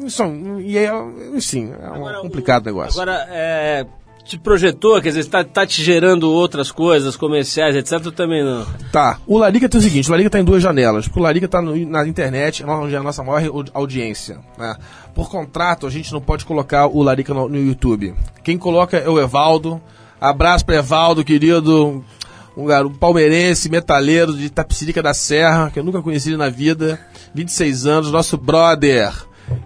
Isso, e é, enfim, é um Agora, complicado o- negócio. Agora, é, te projetou, quer dizer, tá, tá te gerando outras coisas, comerciais, etc. também não. Tá, o Larica tem o seguinte, o Larica tá em duas janelas, porque o Larica tá no- na internet, é onde é a nossa maior au- audiência. né? Por contrato, a gente não pode colocar o Larica no, no YouTube. Quem coloca é o Evaldo. Abraço para Evaldo, querido. Um garoto palmeirense, metaleiro de Tapicirica da Serra, que eu nunca conheci na vida. 26 anos, nosso brother.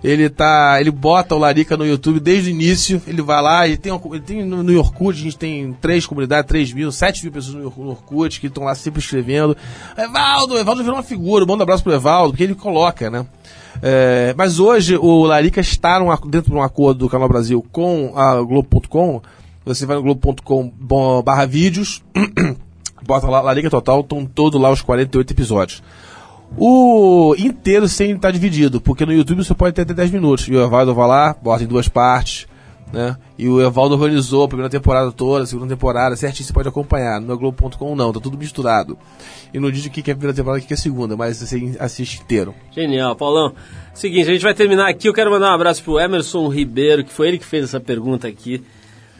Ele tá. Ele bota o Larica no YouTube desde o início. Ele vai lá e tem, ele tem no, no Orkut, a gente tem três comunidades, 3 mil, 7 mil pessoas no no Orkut que estão lá sempre escrevendo. Evaldo, Evaldo virou uma figura, manda um abraço pro Evaldo, porque ele coloca, né? É, mas hoje o Larica está num dentro de um acordo do Canal Brasil com a Globo.com. Você vai no Globo.com bo- barra vídeos, bota lá Larica Total, estão todos lá os 48 episódios. O inteiro sem estar dividido, porque no YouTube você pode ter até 10 minutos. E o Evaldo vai lá, bota em duas partes, né? E o Evaldo organizou a primeira temporada toda, a segunda temporada, certinho você pode acompanhar. No Globo.com não, tá tudo misturado. E não diz o que é a primeira temporada o que é a segunda, mas você assiste inteiro. Genial, Paulão. Seguinte, a gente vai terminar aqui. Eu quero mandar um abraço pro Emerson Ribeiro, que foi ele que fez essa pergunta aqui.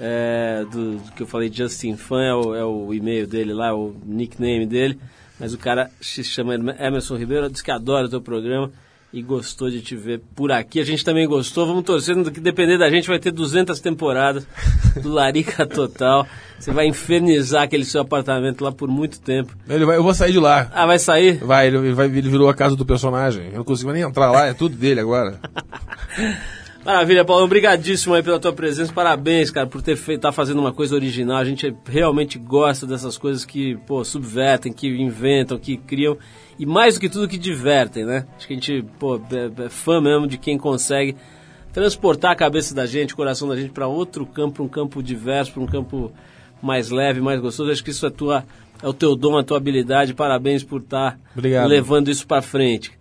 é, do, do que eu falei, Justin Fan é o, é o e-mail dele lá, o nickname dele. Mas o cara se chama Emerson Ribeiro, diz que adora o teu programa e gostou de te ver por aqui. A gente também gostou. Vamos torcendo que depender da gente vai ter 200 temporadas do Larica Total. Você vai infernizar aquele seu apartamento lá por muito tempo. Ele vai, eu vou sair de lá. Ah, vai sair? Vai, ele, vai, ele virou a casa do personagem. Eu não consigo nem entrar lá, é tudo dele agora. Maravilha, Paulo. Obrigadíssimo aí pela tua presença. Parabéns, cara, por ter feito, tá fazendo uma coisa original. A gente realmente gosta dessas coisas que, pô, subvertem, que inventam, que criam. E mais do que tudo, que divertem, né? Acho que a gente, pô, é, é fã mesmo de quem consegue transportar a cabeça da gente, o coração da gente para outro campo, pra um campo diverso, para um campo mais leve, mais gostoso. Acho que isso é tua, é o teu dom, a tua habilidade. Parabéns por estar Obrigado. levando isso para frente.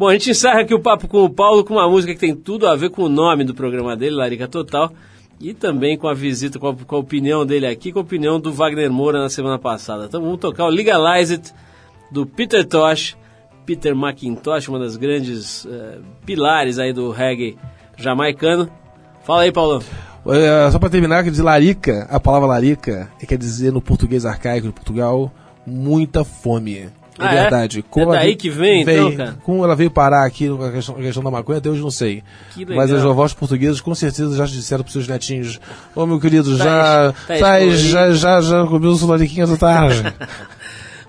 Bom, a gente encerra aqui o papo com o Paulo com uma música que tem tudo a ver com o nome do programa dele, Larica Total, e também com a visita, com a, com a opinião dele aqui, com a opinião do Wagner Moura na semana passada. Então vamos tocar o Legalize It do Peter Tosh, Peter McIntosh, uma das grandes eh, pilares aí do reggae jamaicano. Fala aí, Paulão. É, só pra terminar, quer dizer larica, a palavra larica quer dizer no português arcaico de Portugal, muita fome. É Ah, é? verdade. É ela daí veio- que vem, então, cara? Como ela veio parar aqui na questão, na questão da maconha, até hoje não sei. Mas os avós portugueses com certeza já disseram pros seus netinhos: Ô meu querido, Tá já, es- tá tá, escolhido." já, já, já comeu os lariquinhos da tarde.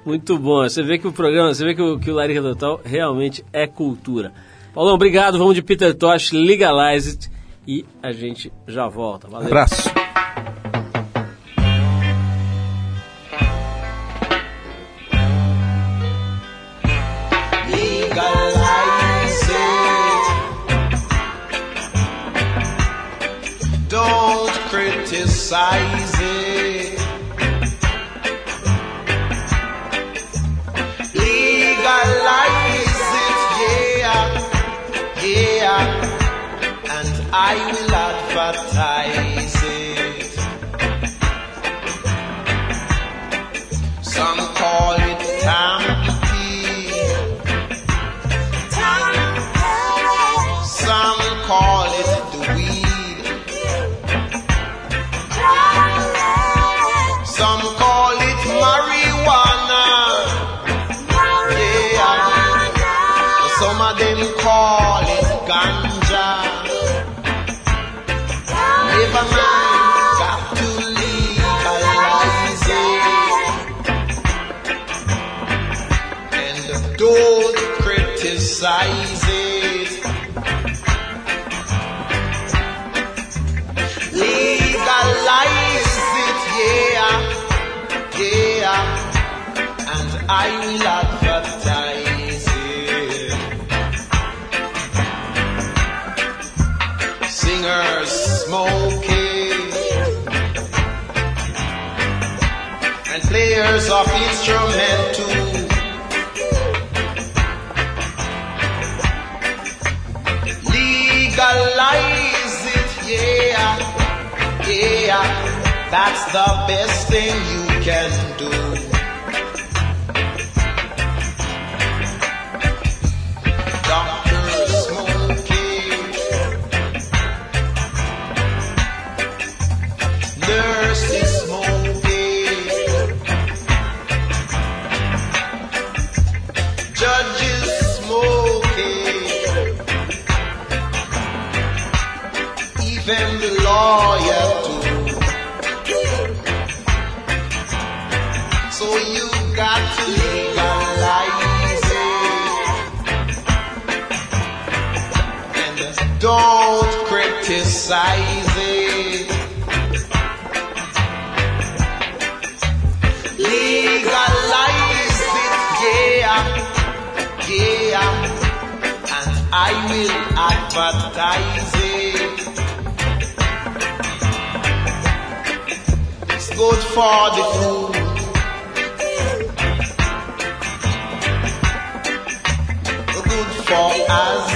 Muito bom. Você vê que o programa, você vê que o, que o Larica Total realmente é cultura. Paulão, obrigado. Vamos de Peter Tosh, Legalize It. E a gente já volta. Valeu. Abraço. Criticize. Legalize it, yeah, yeah, and I will advertise of instrumental. Legalize it, yeah, yeah. That's the best thing you can do. Advertise it. It's good for the food. good for asthma.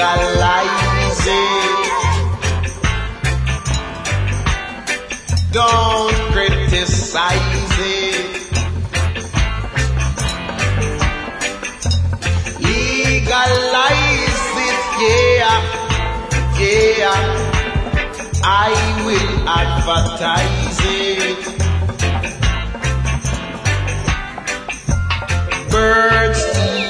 Legalize it. Don't criticize it. legalize it, yeah, yeah. I will advertise it. Birds